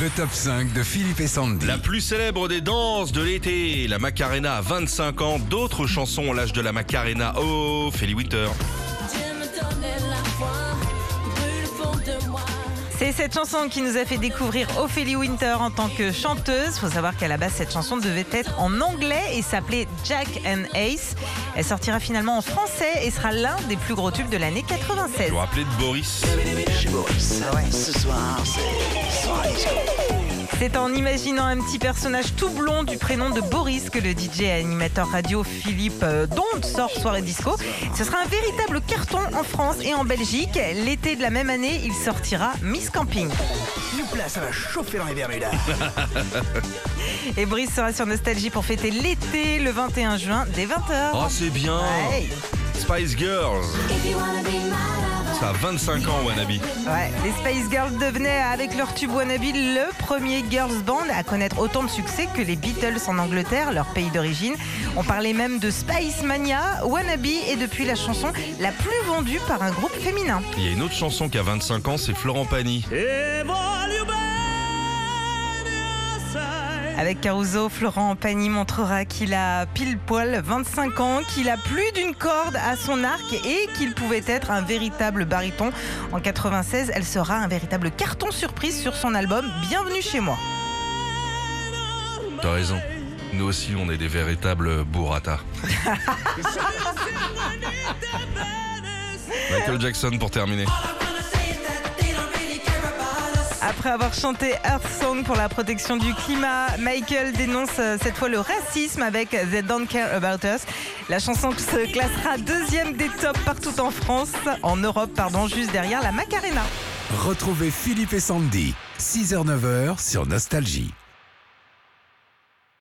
Le top 5 de Philippe et Sandy. La plus célèbre des danses de l'été, la Macarena à 25 ans. D'autres chansons ont l'âge de la Macarena. Oh, Feli Winter. C'est cette chanson qui nous a fait découvrir Ophélie Winter en tant que chanteuse. Faut savoir qu'à la base, cette chanson devait être en anglais et s'appelait Jack and Ace. Elle sortira finalement en français et sera l'un des plus gros tubes de l'année 96. Vous vous rappelez de Boris C'est en imaginant un petit personnage tout blond du prénom de Boris que le DJ et animateur radio Philippe euh, Donde sort Soirée Disco. Ce sera un véritable carton en France et en Belgique. L'été de la même année, il sortira Miss Camping. Là, ça va chauffer dans les Bermudas. Et Boris sera sur Nostalgie pour fêter l'été le 21 juin dès 20h. Oh, c'est bien Ouais. Spice Girls. Ça a 25 ans, Wannabe. Ouais, les Spice Girls devenaient avec leur tube Wannabe le premier girls band à connaître autant de succès que les Beatles en Angleterre, leur pays d'origine. On parlait même de Spice Mania. Wannabe est depuis la chanson la plus vendue par un groupe féminin. Il y a une autre chanson qui a 25 ans, c'est Florent Pagny. Avec Caruso, Florent Pagny montrera qu'il a pile poil 25 ans, qu'il a plus d'une corde à son arc et qu'il pouvait être un véritable baryton. En 96, elle sera un véritable carton surprise sur son album Bienvenue chez moi. T'as raison. Nous aussi, on est des véritables burrata. Michael Jackson pour terminer. Après avoir chanté Earth Song pour la protection du climat, Michael dénonce euh, cette fois le racisme avec They Don't Care About Us. La chanson se classera deuxième des tops partout en France, en Europe, pardon, juste derrière la Macarena. Retrouvez Philippe et Sandy. 6h-9h sur Nostalgie.